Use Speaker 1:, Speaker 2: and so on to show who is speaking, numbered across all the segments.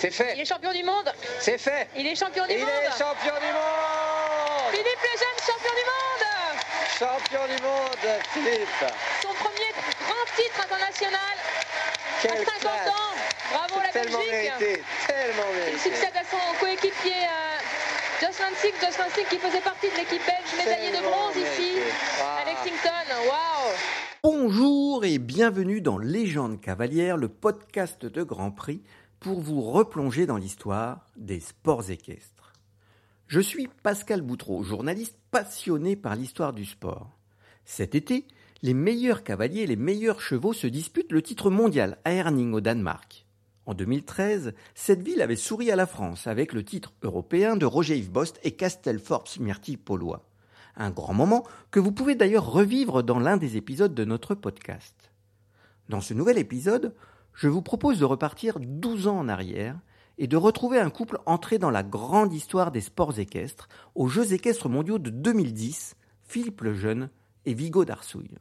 Speaker 1: C'est fait.
Speaker 2: Il est champion du monde.
Speaker 1: C'est fait.
Speaker 2: Il est champion du
Speaker 1: Il
Speaker 2: monde.
Speaker 1: est champion du monde.
Speaker 2: Philippe Lejeune, champion du monde.
Speaker 1: Champion du monde, Philippe.
Speaker 2: Son premier grand titre international
Speaker 1: Quelle
Speaker 2: à 50
Speaker 1: classe.
Speaker 2: ans. Bravo la
Speaker 1: Tellement
Speaker 2: Belgique.
Speaker 1: mérité. Tellement
Speaker 2: Il
Speaker 1: mérité.
Speaker 2: succède à son coéquipier euh, Jocelyn Sink. Jocelyn qui faisait partie de l'équipe belge médaillé de bronze ici à. Lexington. Waouh.
Speaker 3: Bonjour et bienvenue dans Légende cavalière, le podcast de Grand Prix, pour vous replonger dans l'histoire des sports équestres. Je suis Pascal Boutreau, journaliste passionné par l'histoire du sport. Cet été, les meilleurs cavaliers et les meilleurs chevaux se disputent le titre mondial à Herning au Danemark. En 2013, cette ville avait souri à la France avec le titre européen de Roger Yves Bost et Castel Forbes Myrtille Paulois. Un grand moment que vous pouvez d'ailleurs revivre dans l'un des épisodes de notre podcast. Dans ce nouvel épisode, je vous propose de repartir 12 ans en arrière et de retrouver un couple entré dans la grande histoire des sports équestres aux Jeux équestres mondiaux de 2010, Philippe Lejeune et Vigo Darsouille.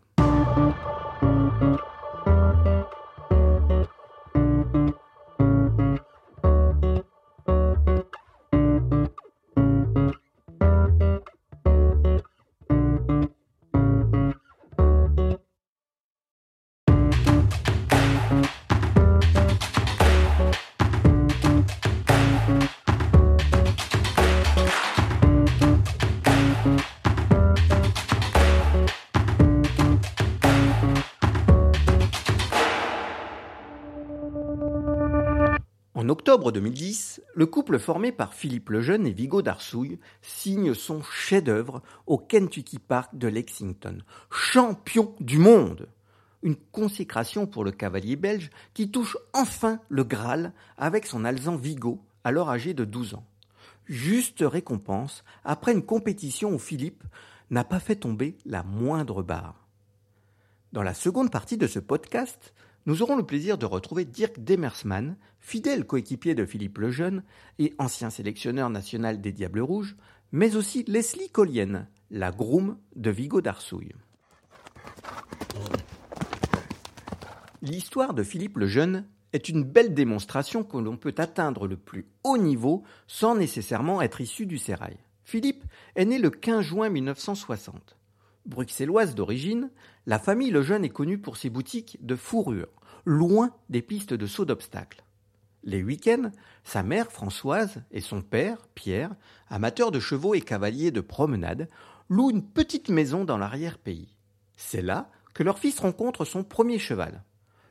Speaker 3: Octobre 2010, le couple formé par Philippe Lejeune et Vigo Darsouille signe son chef-d'œuvre au Kentucky Park de Lexington. Champion du monde Une consécration pour le cavalier belge qui touche enfin le Graal avec son alezan Vigo, alors âgé de 12 ans. Juste récompense après une compétition où Philippe n'a pas fait tomber la moindre barre. Dans la seconde partie de ce podcast, nous aurons le plaisir de retrouver Dirk Demersman, fidèle coéquipier de Philippe Lejeune et ancien sélectionneur national des Diables Rouges, mais aussi Leslie Collienne, la groom de Vigo Darsouille. L'histoire de Philippe Lejeune est une belle démonstration que l'on peut atteindre le plus haut niveau sans nécessairement être issu du sérail. Philippe est né le 15 juin 1960. Bruxelloise d'origine, la famille Lejeune est connue pour ses boutiques de fourrure, loin des pistes de saut d'obstacles. Les week-ends, sa mère Françoise et son père, Pierre, amateurs de chevaux et cavaliers de promenade, louent une petite maison dans l'arrière-pays. C'est là que leur fils rencontre son premier cheval,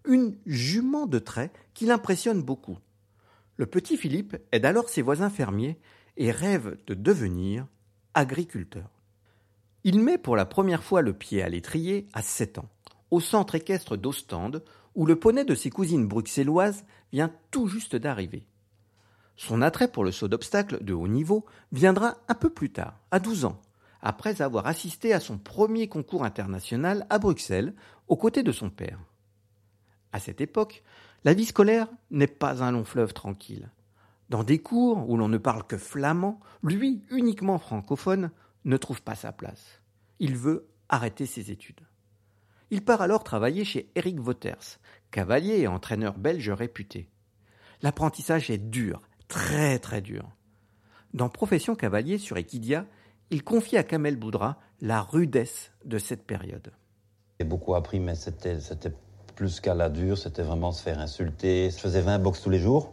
Speaker 3: une jument de trait qui l'impressionne beaucoup. Le petit Philippe aide alors ses voisins fermiers et rêve de devenir agriculteur. Il met pour la première fois le pied à l'étrier à 7 ans, au centre équestre d'Ostende, où le poney de ses cousines bruxelloises vient tout juste d'arriver. Son attrait pour le saut d'obstacle de haut niveau viendra un peu plus tard, à 12 ans, après avoir assisté à son premier concours international à Bruxelles, aux côtés de son père. À cette époque, la vie scolaire n'est pas un long fleuve tranquille. Dans des cours où l'on ne parle que flamand, lui, uniquement francophone, ne trouve pas sa place. Il veut arrêter ses études. Il part alors travailler chez Eric Wouters, cavalier et entraîneur belge réputé. L'apprentissage est dur, très très dur. Dans Profession cavalier sur Equidia, il confie à Kamel Boudra la rudesse de cette période.
Speaker 4: J'ai beaucoup appris, mais c'était, plus qu'à la dure, c'était vraiment se faire insulter. Je faisais 20 box tous les jours.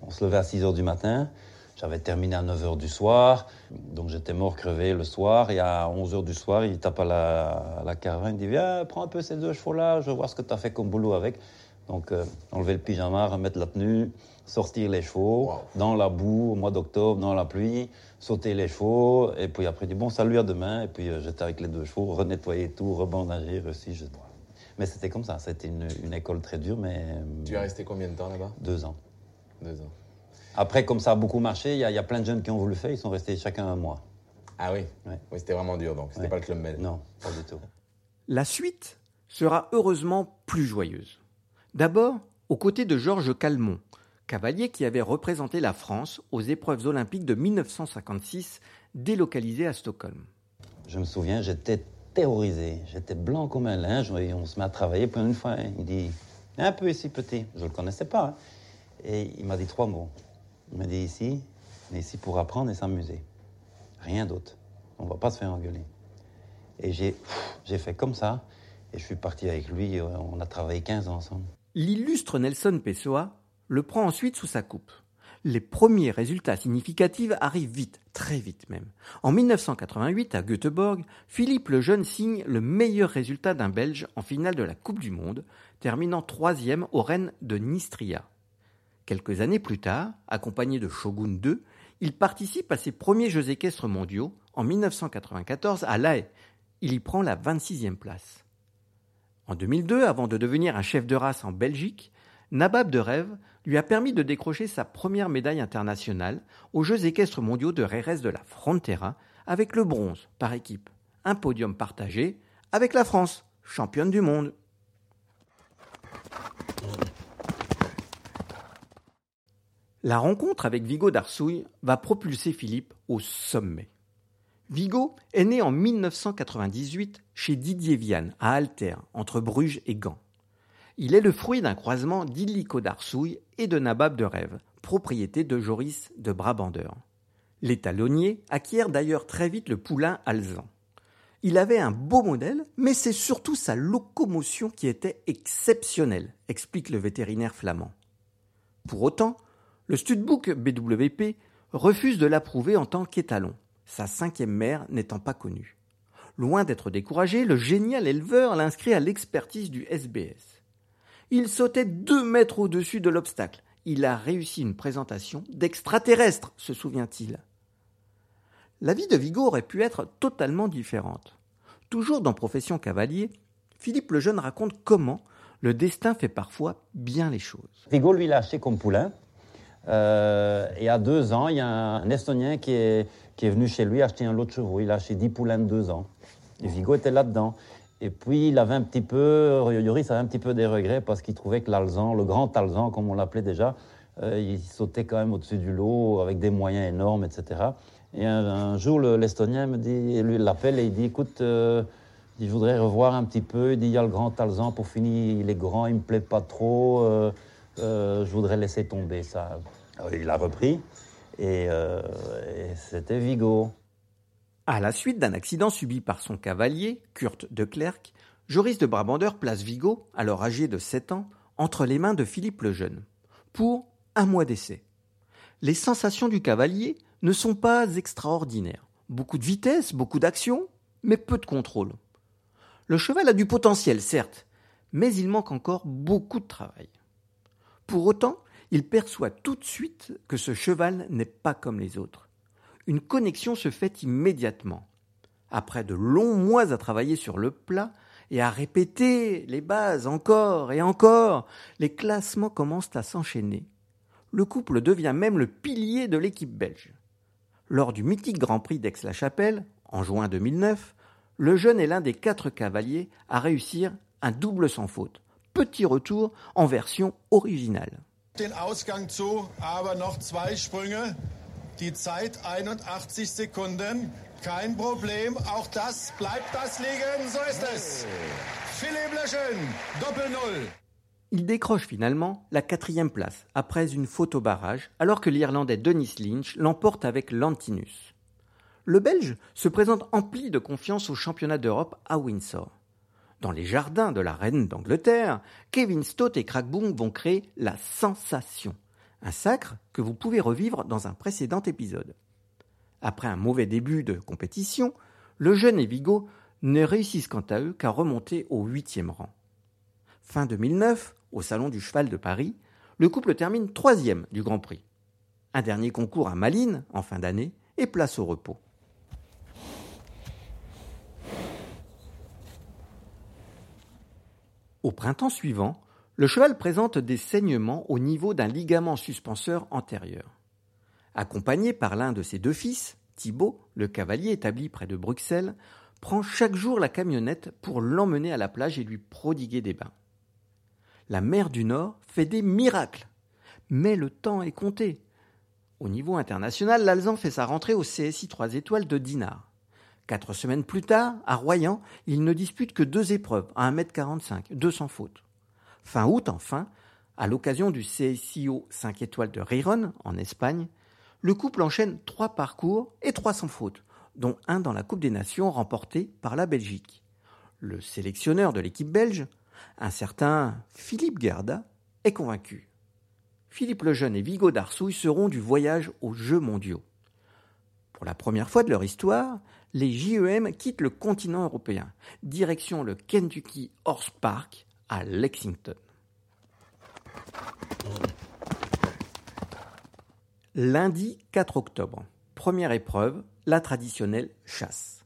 Speaker 4: On se levait à 6 heures du matin. J'avais terminé à 9 heures du soir. Donc j'étais mort crevé le soir. Et à 11 heures du soir, il tape à la, à la caravane. Il dit Viens, prends un peu ces deux chevaux-là, je veux voir ce que tu as fait comme boulot avec. Donc euh, enlever le pyjama, remettre la tenue, sortir les chevaux dans la boue au mois d'octobre, dans la pluie, sauter les chevaux. Et puis après, il dit Bon, salut à demain. Et puis euh, j'étais avec les deux chevaux, renettoyer tout, rebandager aussi. Je... Mais c'était comme ça. C'était une, une école très dure, mais.
Speaker 5: Tu es resté combien de temps là-bas?
Speaker 4: Deux ans.
Speaker 5: Deux ans.
Speaker 4: Après, comme ça a beaucoup marché, il y, a- il y a plein de jeunes qui ont voulu le faire, ils sont restés chacun un mois.
Speaker 5: Ah oui
Speaker 4: Ouais.
Speaker 5: Oui, c'était vraiment dur donc. C'était
Speaker 4: Ouais.
Speaker 5: pas le club med.
Speaker 4: Non, pas du tout.
Speaker 3: La suite sera heureusement plus joyeuse. D'abord, aux côtés de Georges Calmont, cavalier qui avait représenté la France aux épreuves olympiques de 1956, délocalisé à Stockholm.
Speaker 4: Je me souviens, j'étais terrorisé. J'étais blanc comme un linge et on se met à travailler. Puis une fois, il dit Un peu ici, petit. Je ne le connaissais pas. hein. Et il m'a dit trois mots. Il m'a dit ici, on est ici pour apprendre et s'amuser. Rien d'autre. On va pas se faire engueuler. Et j'ai j'ai fait comme ça. Et je suis parti avec lui. On a travaillé 15 ans ensemble.
Speaker 3: L'illustre Nelson Pessoa le prend ensuite sous sa coupe. Les premiers résultats significatifs arrivent vite, très vite même. En 1988, à Göteborg, Philippe Lejeune signe le meilleur résultat d'un Belge en finale de la Coupe du Monde, terminant troisième au Rennes de Nistria. Quelques années plus tard, accompagné de Shogun II, il participe à ses premiers Jeux équestres mondiaux en 1994 à La Haye. Il y prend la 26e place. En 2002, avant de devenir un chef de race en Belgique, Nabab de Rêve lui a permis de décrocher sa première médaille internationale aux Jeux équestres mondiaux de Rérez de la Frontera avec le bronze par équipe. Un podium partagé avec la France, championne du monde. La rencontre avec Vigo d'Arsouille va propulser Philippe au sommet. Vigo est né en 1998 chez Didier Viane à Alter, entre Bruges et Gand. Il est le fruit d'un croisement d'Illico d'Arsouille et de Nabab de Rêve, propriété de Joris de Brabander. L'étalonnier acquiert d'ailleurs très vite le poulain alezan. Il avait un beau modèle, mais c'est surtout sa locomotion qui était exceptionnelle, explique le vétérinaire flamand. Pour autant, le Studbook BWP refuse de l'approuver en tant qu'étalon, sa cinquième mère n'étant pas connue. Loin d'être découragé, le génial éleveur l'inscrit à l'expertise du SBS. Il sautait deux mètres au-dessus de l'obstacle. Il a réussi une présentation d'extraterrestre, se souvient-il. La vie de Vigo aurait pu être totalement différente. Toujours dans Profession Cavalier, Philippe le Jeune raconte comment le destin fait parfois bien les choses.
Speaker 4: Lui, l'a acheté comme poulain. Euh, et à deux ans, il y a un Estonien qui est, qui est venu chez lui acheter un lot de chevaux. Il a acheté 10 poulains de deux ans. Et Vigo était là-dedans. Et puis, il avait un petit peu, Yoris avait un petit peu des regrets parce qu'il trouvait que l'Alzan, le grand Alzan, comme on l'appelait déjà, euh, il sautait quand même au-dessus du lot avec des moyens énormes, etc. Et un, jour, le- l'Estonien me dit, lui l'appelle et il dit, écoute, euh, je voudrais revoir un petit peu. Il dit, il y a le grand Alzan, pour finir, il est grand, il me plaît pas trop. euh, euh, je voudrais laisser tomber ça. Alors, il a repris et, euh, et c'était Vigo.
Speaker 3: À la suite d'un accident subi par son cavalier, Kurt de Klerk, Joris de Brabander place Vigo, alors âgé de 7 ans, entre les mains de Philippe le Jeune, pour un mois d'essai. Les sensations du cavalier ne sont pas extraordinaires. Beaucoup de vitesse, beaucoup d'action, mais peu de contrôle. Le cheval a du potentiel, certes, mais il manque encore beaucoup de travail. Pour autant, il perçoit tout de suite que ce cheval n'est pas comme les autres une connexion se fait immédiatement. Après de longs mois à travailler sur le plat et à répéter les bases encore et encore, les classements commencent à s'enchaîner. Le couple devient même le pilier de l'équipe belge. Lors du mythique Grand Prix d'Aix-la-Chapelle, en juin 2009, le jeune est l'un des quatre cavaliers à réussir un double sans faute. Petit retour en version originale.
Speaker 6: den Ausgang zu, aber noch zwei Sprünge. Die Zeit 81 Sekunden. Kein Problem. Auch das bleibt das liegen. So ist es. Philipp Lejeune, Doppel-Null.
Speaker 3: Il décroche finalement la quatrième place après une faute au barrage, alors que l'Irlandais Denis Lynch l'emporte avec Lantinus. Le Belge se présente empli de confiance au championnat d'Europe à Windsor. Dans les jardins de la reine d'Angleterre, Kevin Stott et Crackboom vont créer la sensation, un sacre que vous pouvez revivre dans un précédent épisode. Après un mauvais début de compétition, le jeune et Vigo ne réussissent quant à eux qu'à remonter au huitième rang. Fin 2009, au Salon du Cheval de Paris, le couple termine troisième du Grand Prix. Un dernier concours à Malines en fin d'année et place au repos. Au printemps suivant, le cheval présente des saignements au niveau d'un ligament suspenseur antérieur. Accompagné par l'un de ses deux fils, Thibaut, le cavalier établi près de Bruxelles, prend chaque jour la camionnette pour l'emmener à la plage et lui prodiguer des bains. La mer du Nord fait des miracles, mais le temps est compté. Au niveau international, l'Alzan fait sa rentrée au CSI 3 étoiles de Dinard. Quatre semaines plus tard, à Royan, il ne dispute que deux épreuves à 1m45, 200 fautes. Fin août, enfin, À l'occasion du CSIO 5 étoiles de Riron, en Espagne, le couple enchaîne trois parcours et trois sans faute, dont un dans la Coupe des Nations remporté par la Belgique. Le sélectionneur de l'équipe belge, un certain Philippe Gerda, est convaincu. Philippe Lejeune et Vigo Darsouille seront du voyage aux Jeux mondiaux. Pour la première fois de leur histoire, les JEM quittent le continent européen, direction le Kentucky Horse Park à Lexington. Lundi 4 octobre, première épreuve, la traditionnelle chasse.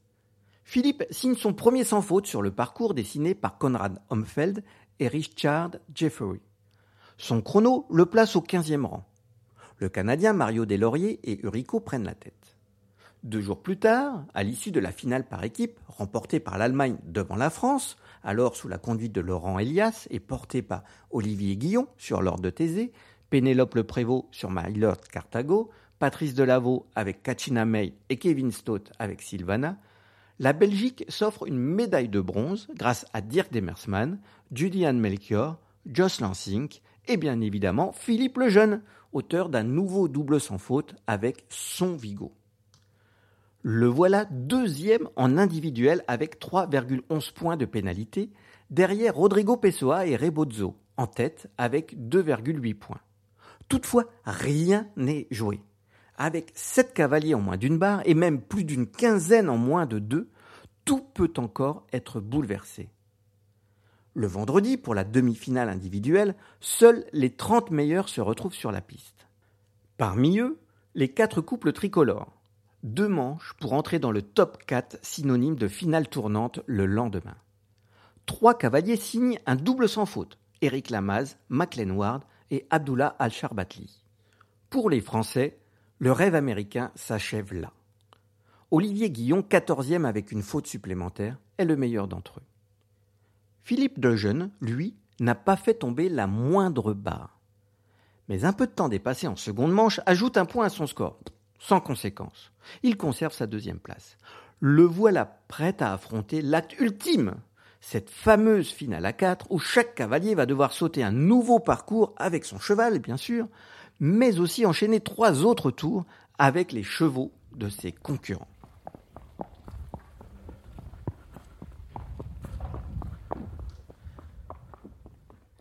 Speaker 3: Philippe signe son premier sans faute sur le parcours dessiné par Conrad Homfeld et Richard Jeffery. Son chrono le place au 15e rang. Le Canadien Mario Deslauriers et Urico prennent la tête. Deux jours plus tard, à l'issue de la finale par équipe, remportée par l'Allemagne devant la France, alors sous la conduite de Laurent Elias et portée par Olivier Guillon sur l'ordre de Thésée, Pénélope Le Prévost sur Lord Carthago, Patrice Delaveau avec Kachina May et Kevin Stott avec Sylvana, la Belgique s'offre une médaille de bronze grâce à Dirk Demersman, Julian Melchior, Joss Lansing et bien évidemment Philippe Lejeune, auteur d'un nouveau double sans faute avec son Vigo. Le voilà deuxième en individuel avec 3,11 points de pénalité, derrière Rodrigo Pessoa et Rebozzo, en tête avec 2,8 points. Toutefois, rien n'est joué. Avec 7 cavaliers en moins d'une barre et même plus d'une quinzaine en moins de deux, tout peut encore être bouleversé. Le vendredi, pour la demi-finale individuelle, seuls les 30 meilleurs se retrouvent sur la piste. Parmi eux, les quatre couples tricolores. Deux manches pour entrer dans le top 4 synonyme de finale tournante le lendemain. Trois cavaliers signent un double sans faute. Eric Lamaze, McLean Ward et Abdullah Al-Sharbatli. Pour les Français, le rêve américain s'achève là. Olivier Guillon, quatorzième avec une faute supplémentaire, est le meilleur d'entre eux. Philippe Dejeune, lui, n'a pas fait tomber la moindre barre. Mais un peu de temps dépassé en seconde manche ajoute un point à son score, sans conséquence. Il conserve sa deuxième place. Le voilà prêt à affronter l'acte ultime, cette fameuse finale à quatre où chaque cavalier va devoir sauter un nouveau parcours avec son cheval, bien sûr, mais aussi enchaîner trois autres tours avec les chevaux de ses concurrents.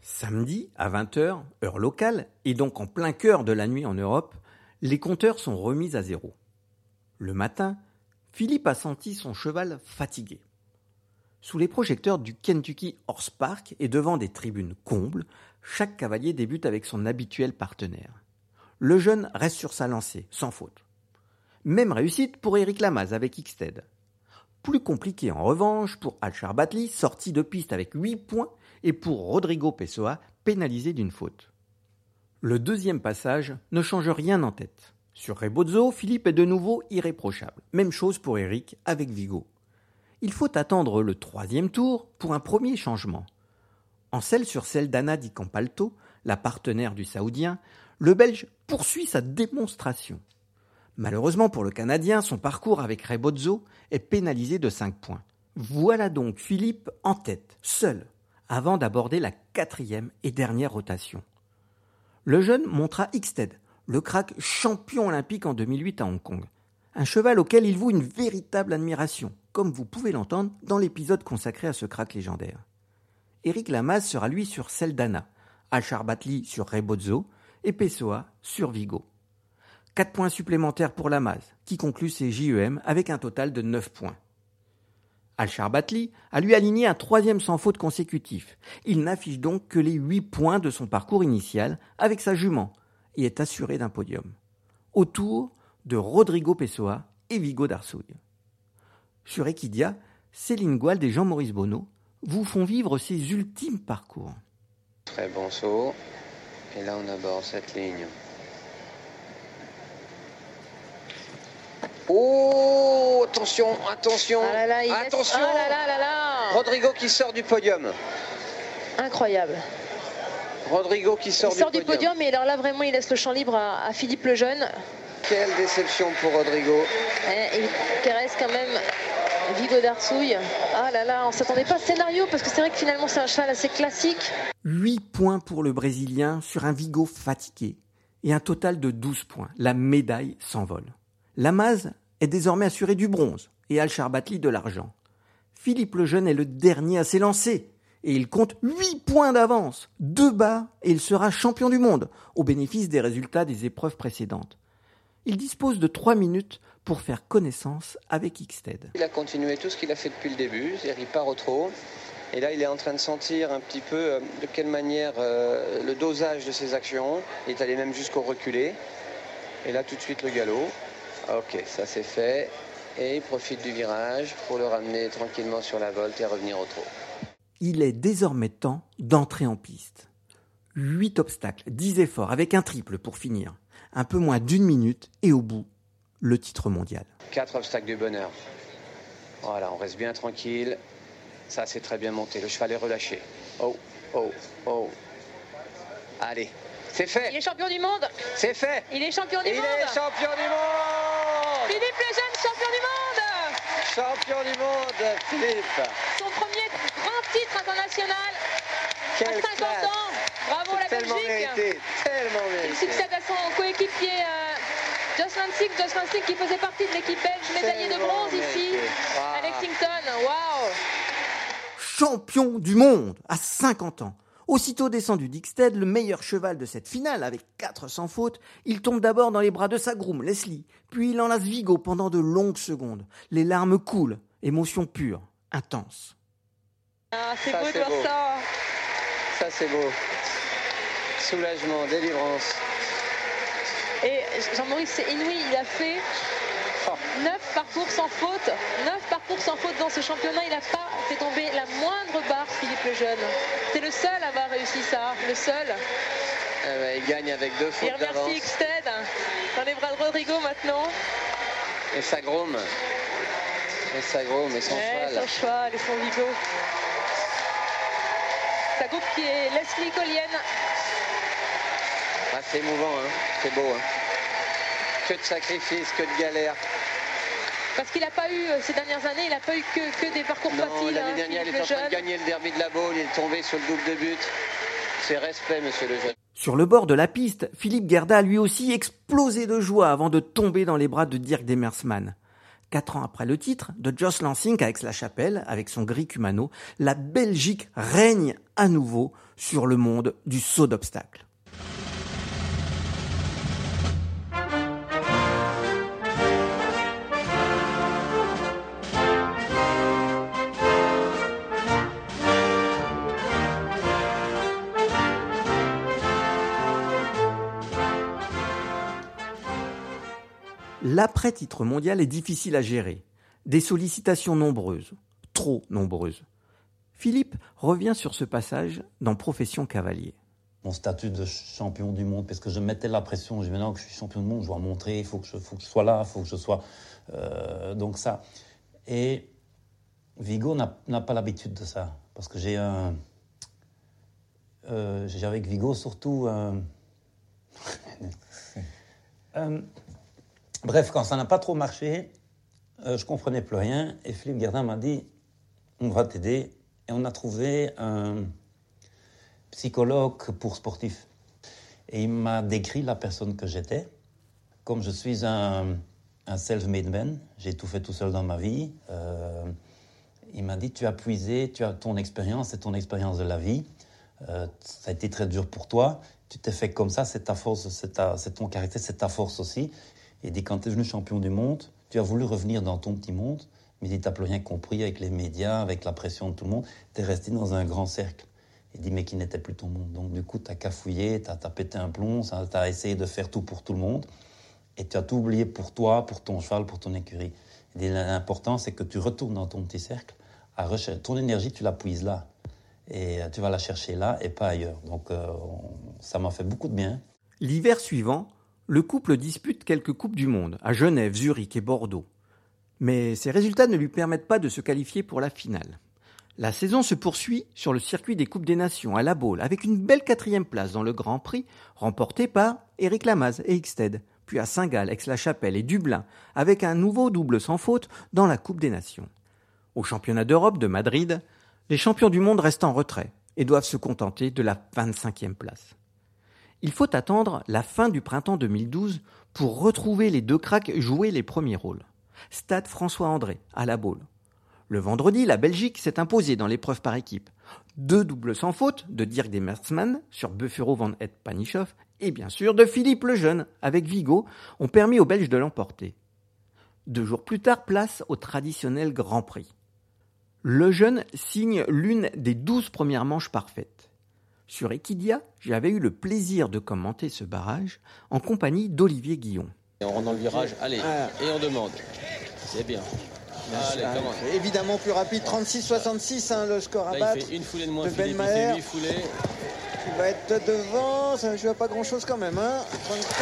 Speaker 3: Samedi, à 20h, heure locale, et donc en plein cœur de la nuit en Europe, les compteurs sont remis à zéro. Le matin, Philippe a senti son cheval fatigué. Sous les projecteurs du Kentucky Horse Park et devant des tribunes combles, chaque cavalier débute avec son habituel partenaire. Le jeune reste sur sa lancée, sans faute. Même réussite pour Eric Lamaze avec Xted. Plus compliqué en revanche pour Alchar Batli, sorti de piste avec 8 points, et pour Rodrigo Pessoa, pénalisé d'une faute. Le deuxième passage ne change rien en tête. Sur Rebozzo, Philippe est de nouveau irréprochable. Même chose pour Eric avec Vigo. Il faut attendre le troisième tour pour un premier changement. En selle sur celle d'Anna Di Campalto, la partenaire du Saoudien, le Belge poursuit sa démonstration. Malheureusement pour le Canadien, son parcours avec Rebozzo est pénalisé de 5 points. Voilà donc Philippe en tête, seul, avant d'aborder la quatrième et dernière rotation. Le jeune montra Xted, le crack champion olympique en 2008 à Hong Kong. Un cheval auquel il voue une véritable admiration, comme vous pouvez l'entendre dans l'épisode consacré à ce crack légendaire. Eric Lamaze sera lui sur Seldana, Alchar Batli sur Rebozzo et Pessoa sur Vigo. Quatre points supplémentaires pour Lamaze, qui conclut ses JEM avec un total de 9 points. Alchar Batli a lui aligné un troisième sans faute consécutif. Il n'affiche donc que les 8 points de son parcours initial avec sa jument et est assuré d'un podium. Autour de Rodrigo Pessoa et Vigo Darsouille. Sur Equidia, Céline Gouald et Jean-Maurice Bonneau vous font vivre ces ultimes parcours.
Speaker 1: Très bon saut. Et là, on aborde cette ligne. Oh, attention, attention,
Speaker 2: Ah là là, il laisse-
Speaker 1: attention.
Speaker 2: Ah là là là là
Speaker 1: Rodrigo qui sort du podium.
Speaker 2: Incroyable.
Speaker 1: Rodrigo qui sort,
Speaker 2: Il sort du podium et alors là vraiment il laisse le champ libre à, à Philippe Lejeune.
Speaker 1: Quelle déception pour Rodrigo.
Speaker 2: Eh, Et il caresse quand même Vigo d'Arsouille. Ah là là, on s'attendait pas à ce scénario parce que c'est vrai que finalement c'est un cheval assez classique.
Speaker 3: 8 points pour le Brésilien sur un Vigo fatigué et un total de 12 points. La médaille s'envole. Lamaze est désormais assuré du bronze et Al Charbatli de l'argent. Philippe le Jeune est le dernier à s'élancer et il compte 8 points d'avance, deux bas et il sera champion du monde au bénéfice des résultats des épreuves précédentes. Il dispose de 3 minutes pour faire connaissance avec Xted.
Speaker 1: Il a continué tout ce qu'il a fait depuis le début, c'est-à-dire il part au trot. Et là, il est en train de sentir un petit peu euh, de quelle manière euh, le dosage de ses actions. Est allé même jusqu'au reculé. Et là, tout de suite, le galop. Ok, ça c'est fait. Et il profite du virage pour le ramener tranquillement sur la volte et revenir au trot.
Speaker 3: Il est désormais temps d'entrer en piste. 8 obstacles, 10 efforts avec un triple pour finir. Un peu moins d'une minute et au bout, le titre mondial.
Speaker 1: Quatre obstacles du bonheur. Voilà, on reste bien tranquille. Ça, c'est très bien monté. Le cheval est relâché. Oh, oh, oh. Allez, c'est
Speaker 2: Il
Speaker 1: fait.
Speaker 2: est champion du monde.
Speaker 1: C'est fait.
Speaker 2: Il est champion du
Speaker 1: Il
Speaker 2: monde.
Speaker 1: est champion du monde.
Speaker 2: Philippe Lejeune, champion du monde.
Speaker 1: Champion du monde, Philippe.
Speaker 2: Son premier grand titre international
Speaker 1: Quelle
Speaker 2: à 50
Speaker 1: classe.
Speaker 2: ans. Bravo la
Speaker 1: Tellement
Speaker 2: Belgique.
Speaker 1: mérité, tellement
Speaker 2: Il
Speaker 1: mérité.
Speaker 2: succède à son coéquipier euh, Jocelyn Sink. Jocelyn Sink qui faisait partie de l'équipe belge, médaillé de bronze ici à
Speaker 1: Ah.
Speaker 2: Lexington. Waouh
Speaker 3: Champion du monde à 50 ans. Aussitôt descendu d'Ixted, le meilleur cheval de cette finale, avec 400 fautes, il tombe d'abord dans les bras de sa groom, Leslie, puis il enlace Vigo pendant de longues secondes. Les larmes coulent, émotion pure, intense.
Speaker 2: Ah, c'est beau de voir ça.
Speaker 1: Ça, c'est beau. Soulagement, délivrance.
Speaker 2: Et Jean-Maurice, c'est inouï. Il a fait. 9 parcours sans faute. 9 parcours sans faute dans ce championnat. Il n'a pas fait tomber la moindre barre, Philippe Lejeune. C'est le seul à avoir réussi ça. Le seul.
Speaker 1: Eh ben, il gagne avec deux fautes
Speaker 2: remercie
Speaker 1: d'avance.
Speaker 2: Xted dans les bras de Rodrigo maintenant.
Speaker 1: Et ça groume. Et ça groume, et son
Speaker 2: Ouais,
Speaker 1: cheval.
Speaker 2: son cheval et son Vigo. Groupe qui est Leslie Collienne.
Speaker 1: Ah, c'est émouvant, hein. c'est beau. Hein. Que de sacrifices, que de galères.
Speaker 2: Parce qu'il n'a pas eu, euh, ces dernières années, il n'a pas eu que, que des parcours
Speaker 1: Non,
Speaker 2: faciles.
Speaker 1: l'année
Speaker 2: hein,
Speaker 1: dernière, il est en train de
Speaker 2: Lejeune.
Speaker 1: gagner le derby de la Baule, il est tombé sur le double de but. C'est respect, monsieur Lejeune.
Speaker 3: Sur le bord de la piste, Philippe Gerda a lui aussi explosé de joie avant de tomber dans les bras de Dirk Demersman. Quatre ans après le titre, de Joss Lansing à Aix-la-Chapelle, avec son gris Cumano, la Belgique règne à nouveau sur le monde du saut d'obstacles. L'après-titre mondial est difficile à gérer. Des sollicitations nombreuses, trop nombreuses. Philippe revient sur ce passage dans Profession cavalier.
Speaker 4: mon statut de champion du monde, parce que je mettais la pression. Je dis maintenant que je suis champion du monde, je dois montrer, il faut faut que je sois là, il faut que je sois. euh, donc ça. Et Vigo n'a pas l'habitude de ça, parce que j'ai un. euh, j'ai avec Vigo surtout. Bref, quand ça n'a pas trop marché, euh, je comprenais plus rien, et Philippe Gardin m'a dit on va t'aider, et on a trouvé un psychologue pour sportifs. Et il m'a décrit la personne que j'étais. Comme je suis un, self-made man, j'ai tout fait tout seul dans ma vie. euh, il m'a dit, tu as puisé, tu as ton expérience, c'est ton expérience de la vie. Euh, ça a été très dur pour toi. Tu t'es fait comme ça, c'est ta force, c'est ton caractère, c'est ta force aussi. Il dit, quand tu es devenu champion du monde, tu as voulu revenir dans ton petit monde, mais tu n'as plus rien compris avec les médias, avec la pression de tout le monde. Tu es resté dans un grand cercle. Il dit, mais qui n'était plus ton monde. Donc, du coup, tu as cafouillé, tu as, pété un plomb, tu as essayé de faire tout pour tout le monde. Et tu as tout oublié pour toi, pour ton cheval, pour ton écurie. L'important, c'est que tu retournes dans ton petit cercle. À rechercher. Ton énergie, tu la puises là. Et euh, tu vas la chercher là et pas ailleurs. Donc, euh, ça m'a fait beaucoup de bien.
Speaker 3: L'hiver suivant, le couple dispute quelques Coupes du Monde, à Genève, Zurich et Bordeaux. Mais ces résultats ne lui permettent pas de se qualifier pour la finale. La saison se poursuit sur le circuit des Coupes des Nations à La Baule, avec une belle quatrième place dans le Grand Prix, remporté par Éric Lamaze et Ixted, puis à Saint-Gall, Aix-la-Chapelle et Dublin, avec un nouveau double sans faute dans la Coupe des Nations. Au championnat d'Europe de Madrid, les champions du monde restent en retrait et doivent se contenter de la 25e place. Il faut attendre la fin du printemps 2012 pour retrouver les deux cracks jouer les premiers rôles. Stade François André, à la Baule. Le vendredi, la Belgique s'est imposée dans l'épreuve par équipe. Deux doubles sans faute de Dirk Demersman sur Buffero van Het Panichoff et bien sûr de Philippe Lejeune avec Vigo ont permis aux Belges de l'emporter. Deux jours plus tard, place au traditionnel Grand Prix. Lejeune signe l'une des douze premières manches parfaites. Sur Equidia, j'avais eu le plaisir de commenter ce barrage en compagnie d'Olivier Guillon.
Speaker 7: Et on rentre dans le virage, allez,
Speaker 8: Ah.
Speaker 7: et on demande. C'est bien. Allez,
Speaker 8: Ah, c'est évidemment plus rapide, 36-66 hein, le score à
Speaker 7: Là,
Speaker 8: battre.
Speaker 7: il fait une foulée de moins,
Speaker 8: de Ben
Speaker 7: Philippe, il fait
Speaker 8: Maher.
Speaker 7: 8 foulées.
Speaker 8: Il va être devant, ça ne joue à pas grand chose quand même. Hein. 34,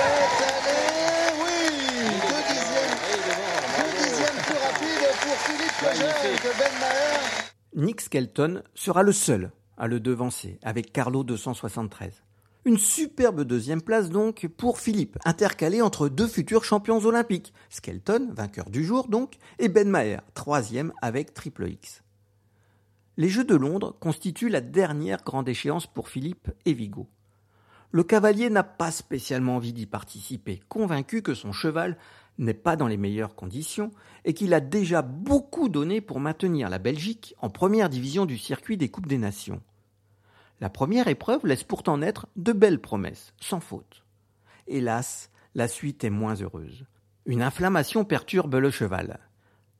Speaker 8: allez, oui Deux dixièmes,
Speaker 7: Allez, devant,
Speaker 8: deux dixièmes plus rapide pour Philippe
Speaker 7: Magnifique.
Speaker 8: que Ben Maher.
Speaker 3: Nick Skelton sera le seul à le devancer avec Carlo 273. Une superbe deuxième place donc pour Philippe, intercalé entre deux futurs champions olympiques, Skelton, vainqueur du jour donc, et Ben Maher, troisième avec Triple X. Les Jeux de Londres constituent la dernière grande échéance pour Philippe et Vigo. Le cavalier n'a pas spécialement envie d'y participer, convaincu que son cheval n'est pas dans les meilleures conditions et qu'il a déjà beaucoup donné pour maintenir la Belgique en première division du circuit des Coupes des Nations. La première épreuve laisse pourtant naître de belles promesses, sans faute. Hélas, la suite est moins heureuse. Une inflammation perturbe le cheval.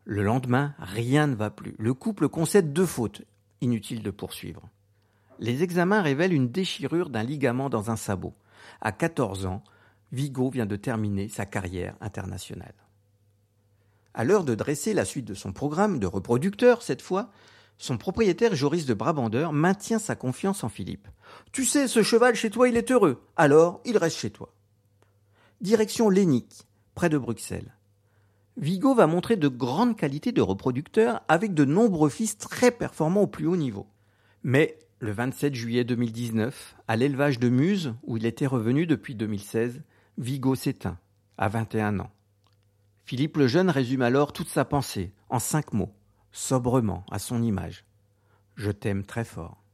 Speaker 3: Le lendemain, rien ne va plus. Le couple concède deux fautes. Inutile de poursuivre. Les examens révèlent une déchirure d'un ligament dans un sabot. À 14 ans, Vigo vient de terminer sa carrière internationale. À l'heure de dresser la suite de son programme de reproducteur, cette fois, son propriétaire Joris de Brabandeur maintient sa confiance en Philippe. Tu sais, ce cheval chez toi, il est heureux. Alors, il reste chez toi. Direction Lénic, près de Bruxelles. Vigo va montrer de grandes qualités de reproducteur avec de nombreux fils très performants au plus haut niveau. Mais le 27 juillet 2019, à l'élevage de Muse, où il était revenu depuis 2016, Vigo s'éteint, à 21 ans. Philippe le Jeune résume alors toute sa pensée, en cinq mots, sobrement, à son image. Je t'aime très fort.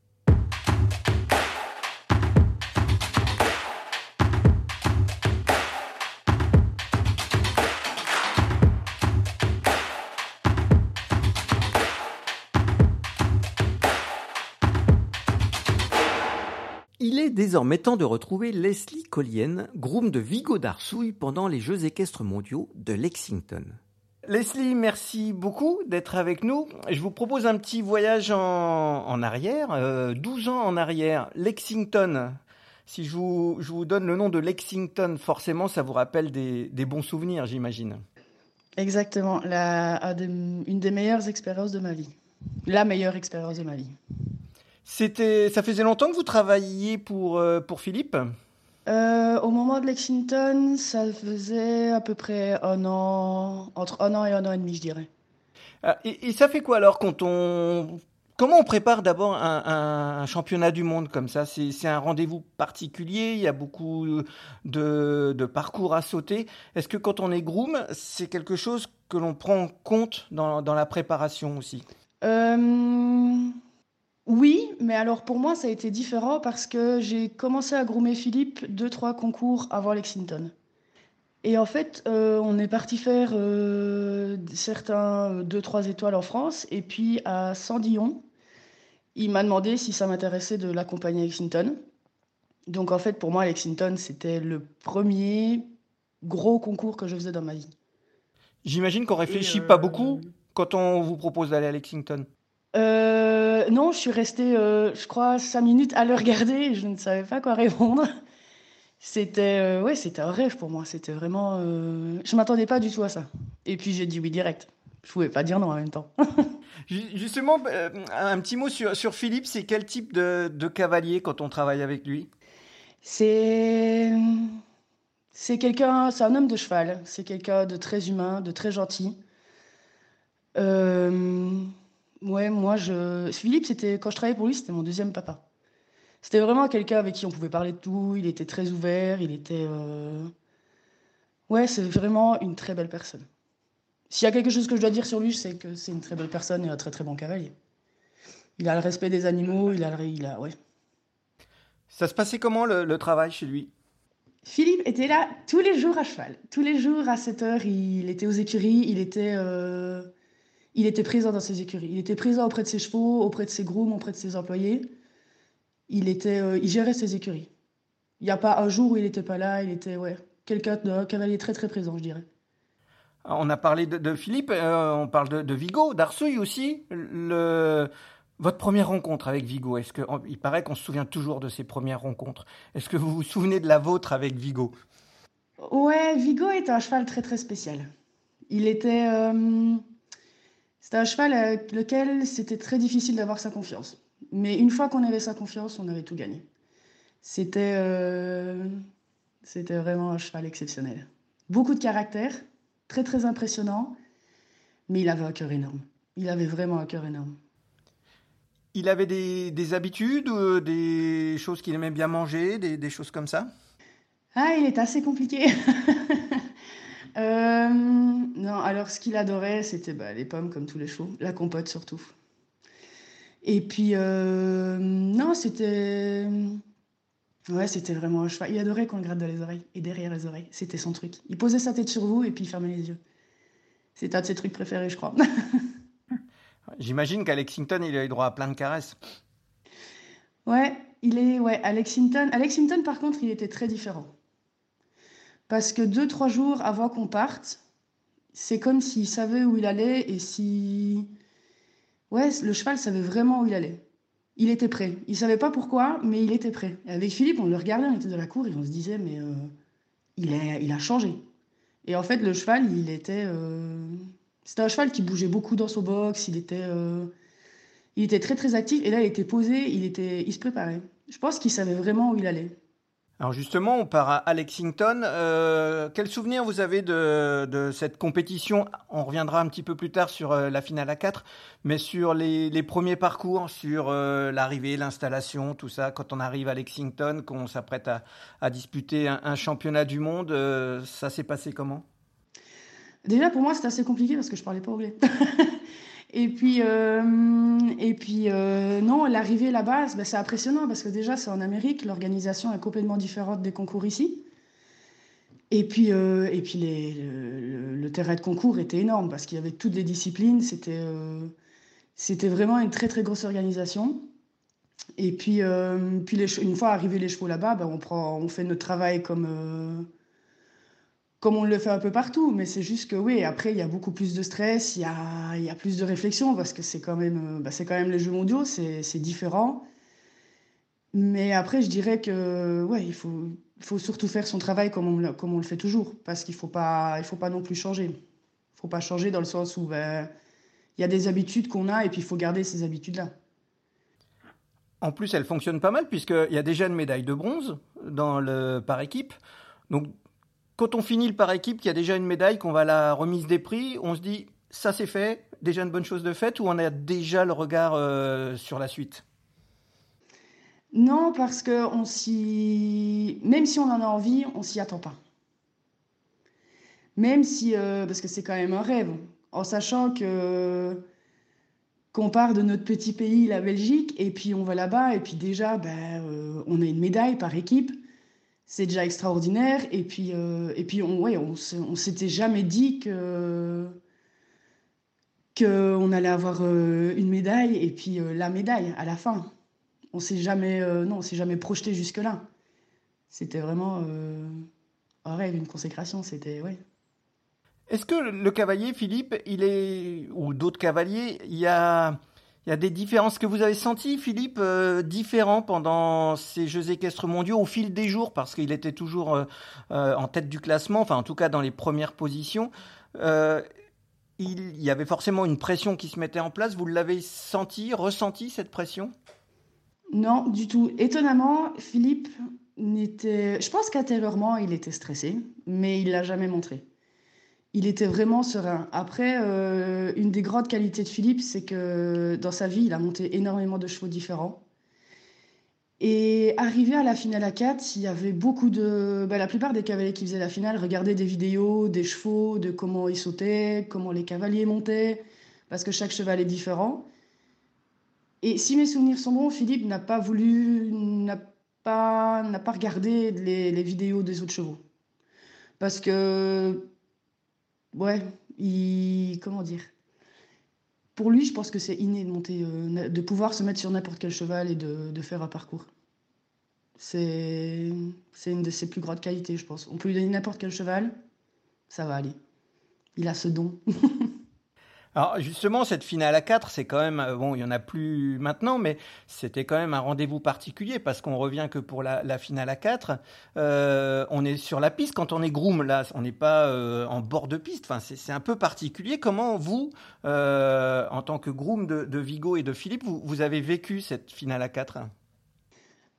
Speaker 3: Est désormais temps de retrouver Leslie Collien, groom de Vigo d'Arsouille pendant les Jeux équestres mondiaux de Lexington. Leslie, merci beaucoup d'être avec nous. Je vous propose un petit voyage en, en arrière, euh, 12 ans en arrière, Lexington. Si je vous, je vous donne le nom de Lexington, forcément ça vous rappelle des, des bons souvenirs, j'imagine.
Speaker 9: Exactement, la, une des meilleures expériences de ma vie. La meilleure expérience de ma vie.
Speaker 3: C'était, ça faisait longtemps que vous travailliez pour, euh, pour Philippe?
Speaker 9: Euh, au moment de Lexington, ça faisait à peu près un an, entre un an et un an et demi, je dirais.
Speaker 3: Ah, Et, et ça fait quoi alors quand on... Comment on prépare d'abord un, un- un championnat du monde comme ça? C'est c'est un rendez-vous particulier, il y a beaucoup de, de parcours à sauter. Est-ce que quand on est groom, c'est quelque chose que l'on prend en compte dans, dans la préparation aussi?
Speaker 9: Euh, oui, mais alors pour moi, ça a été différent parce que j'ai commencé à groomer Philippe deux, trois concours avant Lexington. Et en fait, euh, on est parti faire euh, certains euh, deux, trois étoiles en France. Et puis à Sandillon, il m'a demandé si ça m'intéressait de l'accompagner à Lexington. Donc en fait, pour moi, Lexington, c'était le premier gros concours que je faisais dans ma vie.
Speaker 3: J'imagine qu'on réfléchit
Speaker 9: euh,
Speaker 3: pas beaucoup quand on vous propose d'aller à Lexington.
Speaker 9: Euh, non, je suis restée, euh, je crois, cinq minutes à le regarder je ne savais pas quoi répondre. C'était euh, ouais, c'était un rêve pour moi. C'était vraiment. Je m'attendais pas du tout à ça. Et puis j'ai dit oui direct. Je pouvais pas dire non en même temps.
Speaker 3: Ju- Justement, un petit mot sur, sur Philippe, c'est quel type de, de cavalier quand on travaille avec lui?
Speaker 9: C'est c'est quelqu'un, c'est un homme de cheval. C'est quelqu'un de très humain, de très gentil. Euh, ouais, moi je Philippe, c'était quand je travaillais pour lui, c'était mon deuxième papa. C'était vraiment quelqu'un avec qui on pouvait parler de tout. Il était très ouvert. Il était euh, ouais, c'est vraiment une très belle personne. S'il y a quelque chose que je dois dire sur lui, c'est que c'est une très belle personne et un très très bon cavalier. Il a le respect des animaux, il a le. Il a, ouais.
Speaker 3: Ça se passait comment le, le travail chez lui?
Speaker 9: Philippe était là tous les jours à cheval. Tous les jours à 7 heures, il était aux écuries, il était, euh, il était présent dans ses écuries. Il était présent auprès de ses chevaux, auprès de ses grooms, auprès de ses employés. Il, était, euh, il gérait ses écuries. Il n'y a pas un jour où il n'était pas là, il était ouais, quelqu'un de cavalier très très présent, je dirais.
Speaker 3: On a parlé de, de Philippe, euh, on parle de, de Vigo, d'Arsouille aussi. Le, votre première rencontre avec Vigo, est-ce que il paraît qu'on se souvient toujours de ses premières rencontres. Est-ce que vous vous souvenez de la vôtre avec Vigo?
Speaker 9: Ouais, Vigo est un cheval très très spécial. Il était, euh, c'était un cheval avec lequel c'était très difficile d'avoir sa confiance. Mais une fois qu'on avait sa confiance, on avait tout gagné. C'était, euh, c'était vraiment un cheval exceptionnel. Beaucoup de caractère, très très impressionnant, mais il avait un cœur énorme. Il avait vraiment un cœur énorme.
Speaker 3: Il avait des, des habitudes, euh, des choses qu'il aimait bien manger, des, des, choses comme ça?
Speaker 9: Ah, il est assez compliqué. euh, non, alors ce qu'il adorait, c'était bah, les pommes comme tous les chevaux, la compote surtout. Et puis, euh, non, c'était. Ouais, c'était vraiment un cheval. Il adorait qu'on le gratte dans les oreilles et derrière les oreilles. C'était son truc. Il posait sa tête sur vous et puis il fermait les yeux. C'est un de ses trucs préférés, je crois.
Speaker 3: J'imagine qu'à Lexington, il a eu droit à plein de caresses.
Speaker 9: Ouais, il est ouais, à Lexington. À Lexington, par contre, il était très différent. Parce que deux, trois jours avant qu'on parte, c'est comme s'il savait où il allait et si. Ouais, le cheval savait vraiment où il allait. Il était prêt. Il savait pas pourquoi, mais il était prêt. Et avec Philippe, on le regardait, on était dans la cour et on se disait, mais euh, il, a, il a changé. Et en fait, le cheval, il était. Euh, c'était un cheval qui bougeait beaucoup dans son box, il était, euh, il était très très actif, et là il était posé, il, était, il se préparait. Je pense qu'il savait vraiment où il allait.
Speaker 3: Alors justement, on part à Lexington. Euh, quel souvenir vous avez de, cette compétition? On reviendra un petit peu plus tard sur euh, la finale à 4, mais sur les, premiers parcours, sur euh, l'arrivée, l'installation, tout ça, quand on arrive à Lexington, qu'on s'apprête à, disputer un, championnat du monde, ça s'est passé comment?
Speaker 9: Déjà, pour moi, c'était assez compliqué parce que je parlais pas anglais. et puis, euh, et puis euh, non, l'arrivée là-bas, ben, c'est impressionnant parce que déjà, c'est en Amérique, l'organisation est complètement différente des concours ici. Et puis, euh, et puis le, terrain de concours était énorme parce qu'il y avait toutes les disciplines. C'était, c'était vraiment une très, très grosse organisation. Et puis, puis une fois arrivés les chevaux là-bas, ben, on, on fait notre travail comme comme on le fait un peu partout, mais c'est juste que oui, après, il y a beaucoup plus de stress, il y a, y a plus de réflexion, parce que c'est quand même, bah, c'est quand même les Jeux mondiaux, c'est, c'est différent. Mais après, je dirais que ouais, il faut, faut surtout faire son travail comme on, comme on le fait toujours, parce qu'il ne faut, pas, faut pas non plus changer. Il ne faut pas changer dans le sens où ben, il y a des habitudes qu'on a, et puis il faut garder ces habitudes-là.
Speaker 3: En plus, elle fonctionne pas mal, puisqu'il y a déjà une médaille de bronze dans le, par équipe. Donc, quand on finit le par équipe, qu'il y a déjà une médaille, qu'on va à la remise des prix, on se dit ça c'est fait, déjà une bonne chose de faite, ou on a déjà le regard euh, sur la suite?
Speaker 9: Non, parce que on s'y... même si on en a envie, on s'y attend pas. Même si, euh, parce que c'est quand même un rêve, en sachant que qu'on part de notre petit pays, la Belgique, et puis on va là-bas, et puis déjà, ben, euh, on a une médaille par équipe c'est déjà extraordinaire. Et puis, euh, et puis on ouais, on, s'était jamais dit que qu'on allait avoir euh, une médaille et puis euh, la médaille à la fin. On s'est jamais, non, on s'est jamais projeté jusque là. C'était vraiment un rêve, une consécration. C'était ouais.
Speaker 3: Est-ce que le cavalier Philippe, il est ou d'autres cavaliers, il y a il y a des différences que vous avez senties, Philippe, euh, différents pendant ces Jeux équestres mondiaux au fil des jours, parce qu'il était toujours euh, euh, en tête du classement, enfin en tout cas dans les premières positions. Euh, il y avait forcément une pression qui se mettait en place. Vous l'avez senti, ressenti cette pression?
Speaker 9: Non, du tout. Étonnamment, Philippe n'était. Je pense qu'intérieurement, il était stressé, mais il l'a jamais montré il était vraiment serein. Après, euh, une des grandes qualités de Philippe, c'est que dans sa vie, il a monté énormément de chevaux différents. Et arrivé à la finale à 4, il y avait beaucoup de. bah, la plupart des cavaliers qui faisaient la finale regardaient des vidéos des chevaux, de comment ils sautaient, comment les cavaliers montaient, parce que chaque cheval est différent. Et si mes souvenirs sont bons, Philippe n'a pas voulu, n'a pas, n'a pas regardé les, les vidéos des autres chevaux. Parce que. Ouais, il. Comment dire? Pour lui, je pense que c'est inné de monter, euh, de pouvoir se mettre sur n'importe quel cheval et de, de faire un parcours. C'est une de ses plus grandes qualités, je pense. On peut lui donner n'importe quel cheval, ça va aller. Il a ce don.
Speaker 3: Alors justement, cette finale à 4, c'est quand même, euh, bon, il y en a plus maintenant, mais c'était quand même un rendez-vous particulier parce qu'on revient que pour la, finale à 4. Euh, on est sur la piste quand on est groom, là, on n'est pas euh, en bord de piste. Enfin, c'est un peu particulier. Comment vous, en tant que groom de, Vigo et de Philippe, vous, avez vécu cette finale à 4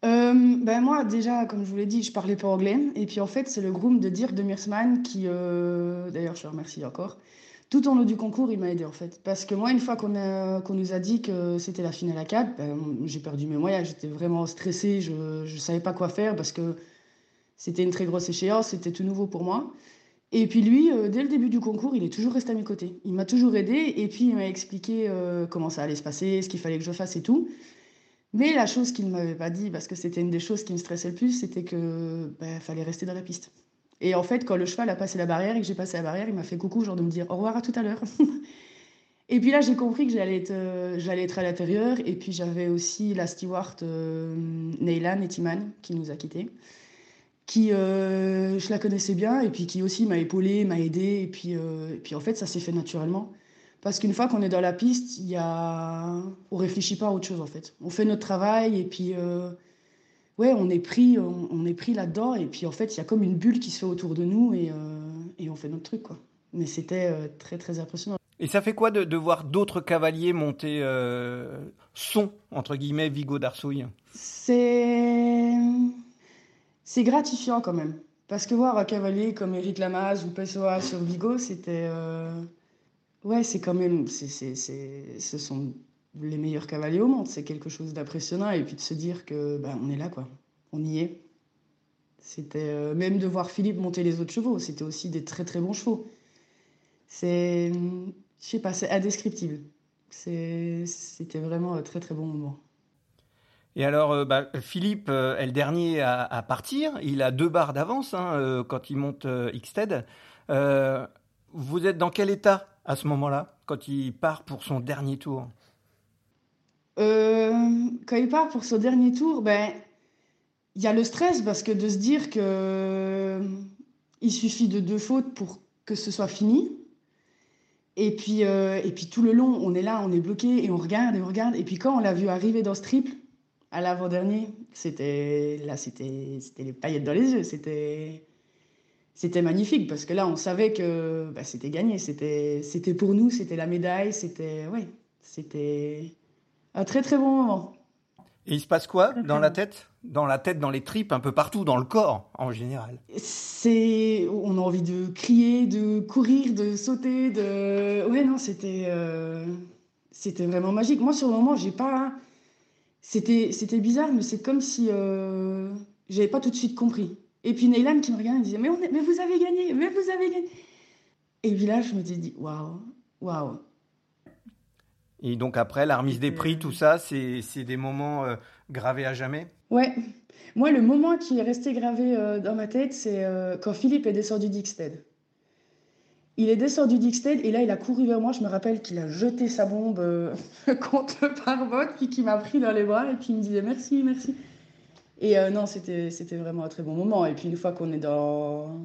Speaker 9: Euh, ben moi, déjà, comme je vous l'ai dit, je parlais pas anglais. Et puis en fait, c'est le groom de Dirk de Meersman qui, d'ailleurs, je le remercie encore. Tout au long du concours, il m'a aidé en fait. Parce que moi, une fois qu'on nous a dit que c'était la finale à 4, ben, j'ai perdu mes moyens. J'étais vraiment stressée. Je ne savais pas quoi faire parce que c'était une très grosse échéance. C'était tout nouveau pour moi. Et puis lui, euh, dès le début du concours, il est toujours resté à mes côtés. Il m'a toujours aidé et puis il m'a expliqué euh, comment ça allait se passer, ce qu'il fallait que je fasse et tout. Mais la chose qu'il ne m'avait pas dit, parce que c'était une des choses qui me stressait le plus, c'était que ben, fallait rester dans la piste. Et en fait, quand le cheval a passé la barrière et que j'ai passé la barrière, il m'a fait coucou, genre de me dire au revoir à tout à l'heure. et puis là, j'ai compris que j'allais être, euh, être à l'intérieur. Et puis j'avais aussi la steward euh, Neylan Etiman qui nous a quittés, qui euh, je la connaissais bien et puis qui aussi m'a épaulé, m'a aidé. Et puis, euh, et puis en fait, ça s'est fait naturellement. Parce qu'une fois qu'on est dans la piste, y a... on réfléchit pas à autre chose en fait. On fait notre travail et puis ouais, on est pris, on, on est pris là-dedans et puis en fait, il y a comme une bulle qui se fait autour de nous et, euh, et on fait notre truc quoi. Mais c'était euh, très très impressionnant.
Speaker 3: Et ça fait quoi de, de voir d'autres cavaliers monter euh, son, entre guillemets, Vigo d'Arsouille?
Speaker 9: C'est c'est gratifiant quand même. Parce que voir un cavalier comme Eric Lamaze ou Pessoa sur Vigo, c'était. euh, Ouais, c'est quand même. c'est c'est- c'est- Ce sont les meilleurs cavaliers au monde. C'est quelque chose d'impressionnant. Et puis de se dire que ben, on est là, quoi. On y est. C'était. euh, Même de voir Philippe monter les autres chevaux, c'était aussi des très très bons chevaux. C'est. Je sais pas, c'est indescriptible. C'était vraiment un très très bon moment.
Speaker 3: Et alors, euh, bah, Philippe euh, est le dernier à, partir. Il a deux barres d'avance hein, quand il monte Xted. Euh, vous êtes dans quel état à ce moment-là, quand il part pour son dernier tour?
Speaker 9: Euh, part pour son dernier tour, ben, il y a le stress parce que de se dire que euh, il suffit de deux fautes pour que ce soit fini. Et puis, euh, et puis tout le long, on est là, on est bloqué et on regarde et on regarde. Et puis quand on l'a vu arriver dans ce triple, à l'avant-dernier, c'était là, c'était les paillettes dans les yeux. C'était c'était magnifique parce que là, on savait que bah, c'était gagné. C'était c'était pour nous, c'était la médaille, c'était ouais, c'était un très très bon moment.
Speaker 3: Et il se passe quoi dans la tête? Dans la tête, dans les tripes, un peu partout, dans le corps, en général.
Speaker 9: C'est, on a envie de crier, de courir, de sauter, de. Ouais, non, c'était, euh, c'était vraiment magique. Moi, sur le moment, j'ai pas. C'était, c'était bizarre, mais c'est comme si euh, j'avais pas tout de suite compris. Et puis Neylan qui me regardait me disait, mais, on est- mais vous avez gagné, mais vous avez gagné. Et puis là, je me suis dit, waouh, waouh.
Speaker 3: Et donc après, la remise des prix, tout ça, c'est des moments euh, gravés à jamais?
Speaker 9: Ouais. Moi, le moment qui est resté gravé euh, dans ma tête, c'est euh, quand Philippe est descendu d'Ixted. Il est descendu d'Ixted et là, il a couru vers moi. Je me rappelle qu'il a jeté sa bombe contre le pare-botte, puis qu'il m'a pris dans les bras et puis il me disait merci, merci. Et non, c'était, c'était vraiment un très bon moment. Et puis une fois qu'on est dans,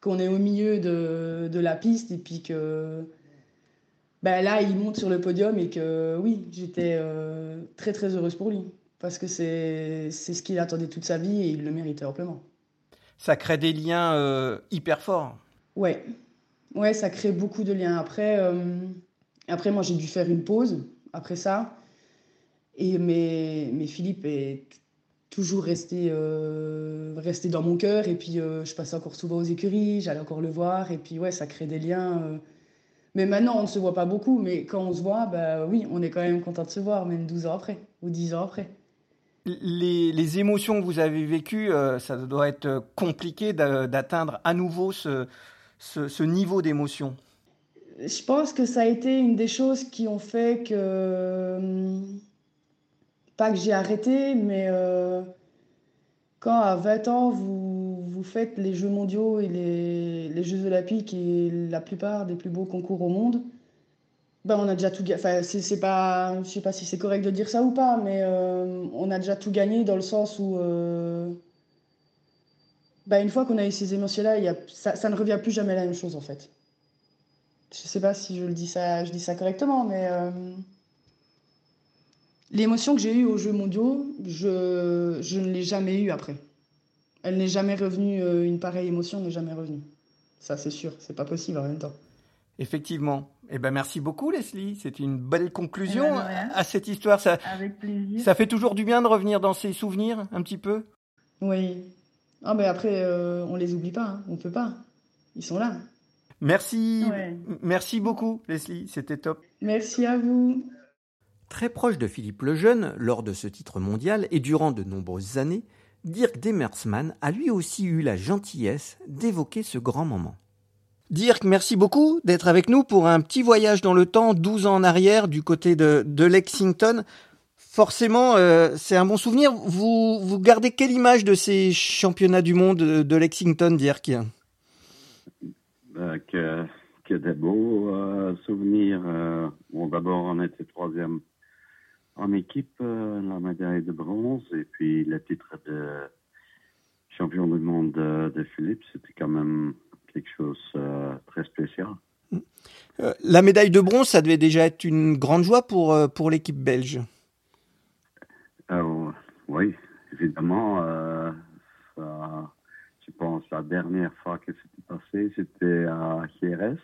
Speaker 9: qu'on est au milieu de, de la piste et puis que ben là, il monte sur le podium et que oui, j'étais euh, très très heureuse pour lui. Parce que c'est ce qu'il attendait toute sa vie et il le méritait amplement.
Speaker 3: Ça crée des liens euh, hyper forts.
Speaker 9: Ouais, ouais, ça crée beaucoup de liens. Après, euh, après moi, j'ai dû faire une pause après ça. Et, mais, mais Philippe est toujours resté, resté dans mon cœur. Et puis, je passais encore souvent aux écuries, j'allais encore le voir. Et puis, ouais, ça crée des liens. Mais maintenant, on ne se voit pas beaucoup. Mais quand on se voit, bah oui, on est quand même content de se voir, même 12 ans après ou 10 ans après.
Speaker 3: Les, les, émotions que vous avez vécues, euh, ça doit être compliqué d'atteindre à nouveau ce, ce, ce niveau d'émotion.
Speaker 9: Je pense que ça a été une des choses qui ont fait que, pas que j'ai arrêté, mais euh, quand à 20 ans, vous, vous faites les Jeux mondiaux et les, les, Jeux olympiques et la plupart des plus beaux concours au monde, ben on a déjà tout gagné. Enfin, c'est pas, je sais pas si c'est correct de dire ça ou pas, mais euh, on a déjà tout gagné dans le sens où, euh, ben une fois qu'on a eu ces émotions-là, ça, ne revient plus jamais la même chose en fait. Je sais pas si je dis ça, je dis ça correctement, mais euh, l'émotion que j'ai eue aux Jeux mondiaux, je ne l'ai jamais eue après. Elle n'est jamais revenue, euh, une pareille émotion n'est jamais revenue. Ça, c'est sûr, c'est pas possible en même temps.
Speaker 3: Effectivement. Eh ben, merci beaucoup, Leslie. C'est une belle conclusion eh ben, à cette histoire. Ça,
Speaker 9: Avec plaisir.
Speaker 3: Ça fait toujours du bien de revenir dans ses souvenirs, un petit peu.
Speaker 9: Oui. Ah, mais après, euh, on les oublie pas. Hein. On peut pas. Ils sont là.
Speaker 3: Merci. Ouais. Merci beaucoup, Leslie. C'était top.
Speaker 9: Merci à vous.
Speaker 3: Très proche de Philippe Lejeune, lors de ce titre mondial et durant de nombreuses années, Dirk Demersman a lui aussi eu la gentillesse d'évoquer ce grand moment. Dirk, merci beaucoup d'être avec nous pour un petit voyage dans le temps, 12 ans en arrière, du côté de, de Lexington. Forcément, euh, c'est un bon souvenir. Vous, vous gardez quelle image de ces championnats du monde de Lexington, Dirk?
Speaker 10: Euh, que, que des beaux euh, souvenirs. Euh, bon, d'abord, on était troisième en équipe, la médaille de bronze, et puis le titre de champion du monde de, de Philippe, c'était quand même quelque chose de très spécial.
Speaker 3: La médaille de bronze, ça devait déjà être une grande joie pour, pour l'équipe belge.
Speaker 10: Euh, oui, évidemment. Euh, ça, je pense la dernière fois que c'était passé, c'était à Jerez.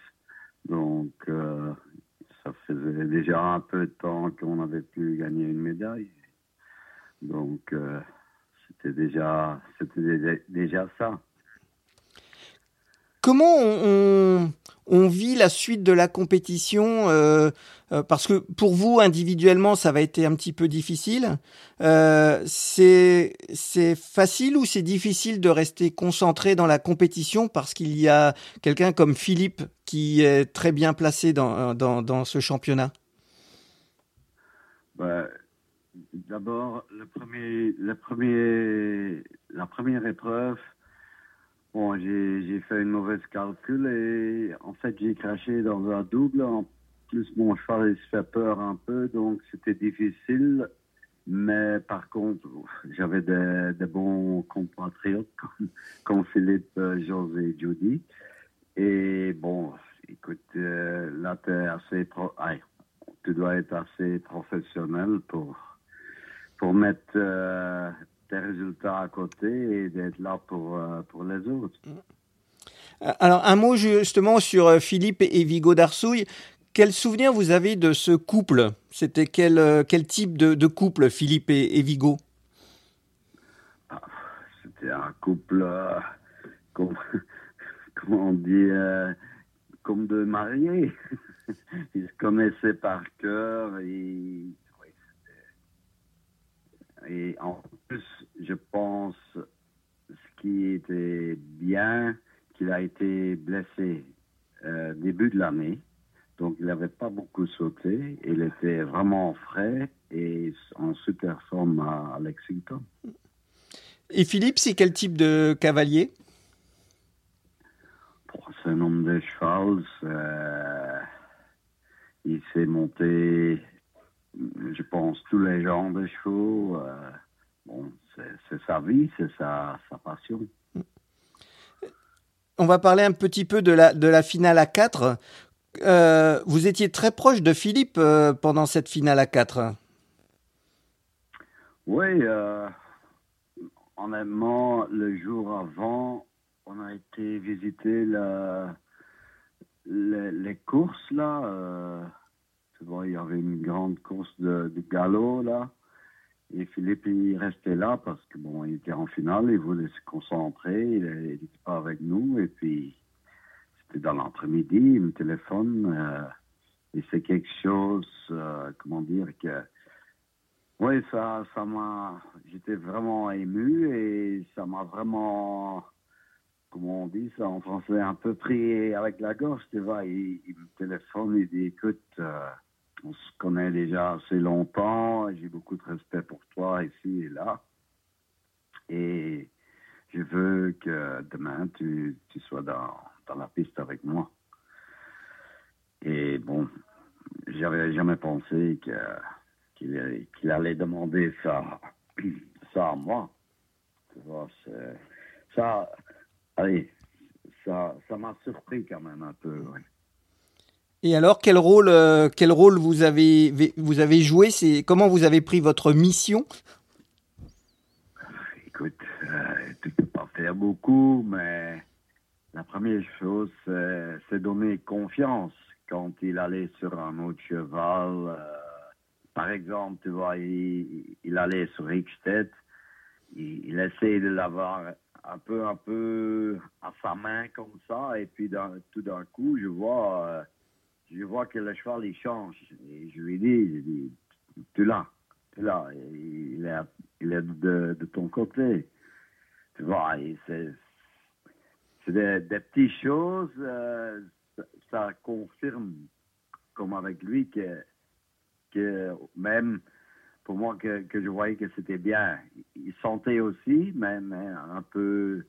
Speaker 10: Donc, euh, ça faisait déjà un peu de temps qu'on avait pu gagner une médaille. Donc, euh, c'était déjà, c'était déjà ça.
Speaker 3: Comment on, on, vit la suite de la compétition euh, euh, Parce que pour vous, individuellement, ça va être un petit peu difficile. Euh, c'est facile ou c'est difficile de rester concentré dans la compétition parce qu'il y a quelqu'un comme Philippe qui est très bien placé dans, dans, dans ce championnat?
Speaker 10: Bah, D'abord, le premier, le la première épreuve, Bon, j'ai fait une mauvaise calcul et en fait j'ai craché dans un double. En plus, mon cheval se fait peur un peu, donc c'était difficile. Mais par contre, j'avais des, bons compatriotes comme, comme Philippe, euh, José et Judy. Et bon, écoute, euh, là, es assez tu dois être assez professionnel pour, pour mettre euh, résultats à côté et d'être là pour, euh, pour les autres.
Speaker 3: Euh, alors, un mot justement sur euh, Philippe et Vigo d'Arsouille. Quel souvenir vous avez de ce couple? C'était quel, quel type de, de, couple, Philippe et, Vigo?
Speaker 10: Ah, C'était un couple, comme, comment on dit, comme de mariés. Ils se connaissaient par cœur. Et, et en plus, je pense, ce qui était bien, qu'il a été blessé euh, début de l'année. Donc, il n'avait pas beaucoup sauté. Il était vraiment frais et en super forme à Lexington.
Speaker 3: Et Philippe, c'est quel type de cavalier?
Speaker 10: C'est un homme de cheval. Euh, il s'est monté je pense, tous les genres de chevaux. Euh, bon, c'est sa vie, c'est sa, sa, passion.
Speaker 3: On va parler un petit peu de la, de la finale à 4. Euh, vous étiez très proche de Philippe euh, pendant cette finale à 4.
Speaker 10: Oui, honnêtement, le jour avant, on a été visiter la, les, les courses là il y avait une grande course de, galop là. Et Philippe, il restait là parce que bon, il était en finale, il voulait se concentrer, il n'était pas avec nous. Et puis, c'était dans l'après-midi, il me téléphone. Euh, et c'est quelque chose, euh, comment dire, que Oui, ça, ça m'a. J'étais vraiment ému et ça m'a vraiment, comment on dit ça en français, un peu pris avec la gorge. Tu vois, il, il me téléphone, il dit écoute, euh, on se connaît déjà assez longtemps, j'ai beaucoup de respect pour toi ici et là. Et je veux que demain tu, sois dans, la piste avec moi. Et bon, j'avais jamais pensé que qu'il allait demander ça, ça à moi. Ça, allez, ça, ça m'a surpris quand même un peu.
Speaker 3: Et alors, quel rôle, euh, quel rôle vous avez, vous avez joué? C'est comment vous avez pris votre mission?
Speaker 10: Écoute, euh, tu peux pas faire beaucoup, mais la première chose, c'est c'est donner confiance quand il allait sur un autre cheval. euh, par exemple, tu vois, il, allait sur Rickstedt, il, il essayait de l'avoir un peu, un peu à sa main comme ça, et puis tout d'un coup, je vois, euh, je vois que le cheval il change. Et je lui dis, dis, tu l'as, tu l'as, il est, il est de, ton côté. Tu vois, c'est des, des petites choses, euh, ça, confirme, comme avec lui, que, que même pour moi, que, je voyais que c'était bien. Il sentait aussi, mais, mais un peu,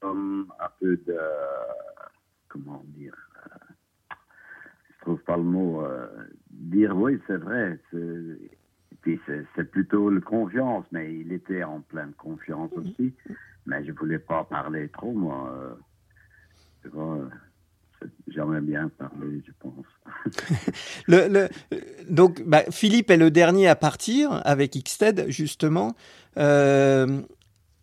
Speaker 10: comme un peu de, comment dire, trouve pas le mot, euh, dire oui, c'est vrai. Puis c'est plutôt le confiance, mais il était en pleine confiance aussi. Mais je voulais pas parler trop, moi. euh, tu vois, jamais bien parler, je pense.
Speaker 3: Le- le- euh, donc, bah, Philippe est le dernier à partir avec Xted, justement. Euh,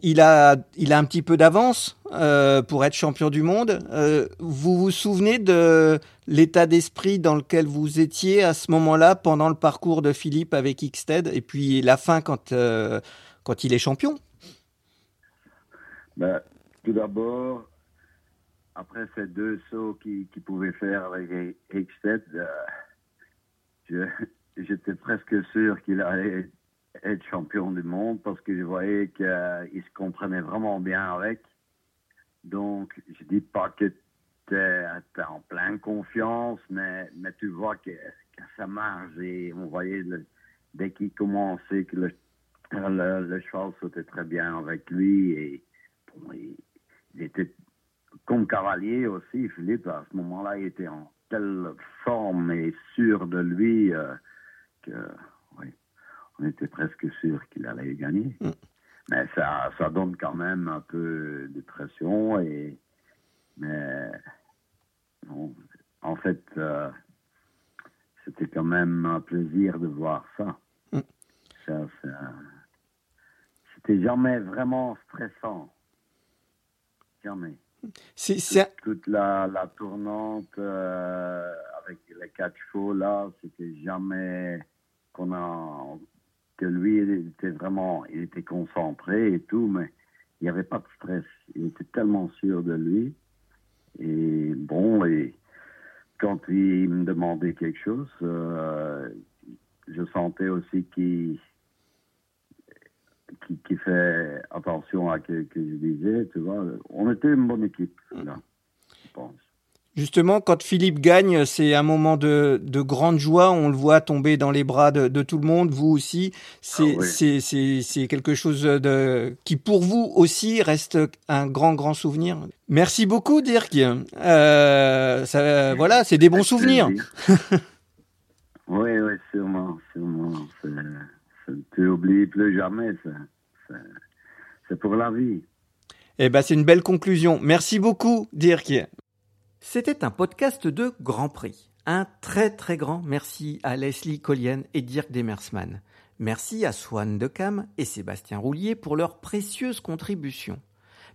Speaker 3: il, a, il a un petit peu d'avance euh, pour être champion du monde. Euh, vous vous souvenez de l'état d'esprit dans lequel vous étiez à ce moment-là, pendant le parcours de Philippe avec Xted, et puis la fin quand, euh, quand il est champion?
Speaker 10: Ben, tout d'abord, après ces deux sauts qu'il pouvait faire avec je- j'étais presque sûr qu'il allait être champion du monde parce que je voyais qu'il se comprenait vraiment bien avec. Donc, je dis pas que tu es, en pleine confiance, mais, mais tu vois que, ça marche et on voyait dès qu'il commençait que le, le, le cheval sautait très bien avec lui et il, était comme cavalier aussi, Philippe, à ce moment-là, il était en telle forme et sûr de lui euh, que, on était presque sûr qu'il allait gagner. Mais ça, ça donne quand même un peu de pression et, mais, en fait, euh, c'était quand même un plaisir de voir ça. Ça, ça- c'était jamais vraiment stressant. Jamais.
Speaker 3: C'est- c'est-
Speaker 10: Toute la, la tournante euh, avec les quatre chevaux là, c'était jamais qu'on a que lui il était vraiment il était concentré et tout, mais il n'y avait pas de stress. Il était tellement sûr de lui. Et bon, et quand il me demandait quelque chose, euh, je sentais aussi qu'il qui, qui fait attention à ce que, que je disais, tu vois. On était une bonne équipe, là, je pense.
Speaker 3: Justement, quand Philippe gagne, c'est un moment de, de grande joie. On le voit tomber dans les bras de, de tout le monde, vous aussi. C'est
Speaker 10: Ah oui.
Speaker 3: c'est- quelque chose de, qui, pour vous aussi, reste un grand, grand souvenir. Merci beaucoup, Dirk. Euh, ça, voilà, c'est des bons souvenirs.
Speaker 10: Oui, oui, sûrement, sûrement. Tu oublies plus jamais, C'est pour la vie.
Speaker 3: Eh ben, c'est une belle conclusion. Merci beaucoup, Dirk. C'était un podcast de Grand Prix. Un très très grand merci à Leslie Collienne et Dirk Demersman. Merci à Swan Decam et Sébastien Roulier pour leurs précieuses contributions.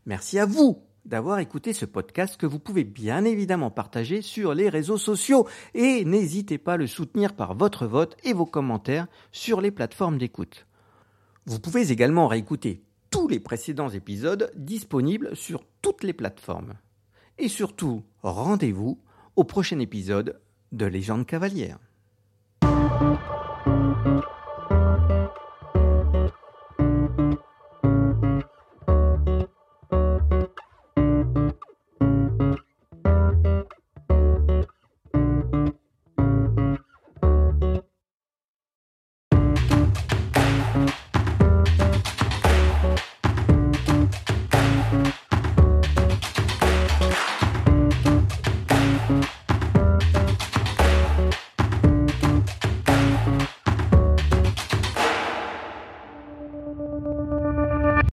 Speaker 3: Merci à vous d'avoir écouté ce podcast que vous pouvez bien évidemment partager sur les réseaux sociaux et n'hésitez pas à le soutenir par votre vote et vos commentaires sur les plateformes d'écoute. Vous pouvez également réécouter tous les précédents épisodes disponibles sur toutes les plateformes. Et surtout, rendez-vous au prochain épisode de Légende cavalière.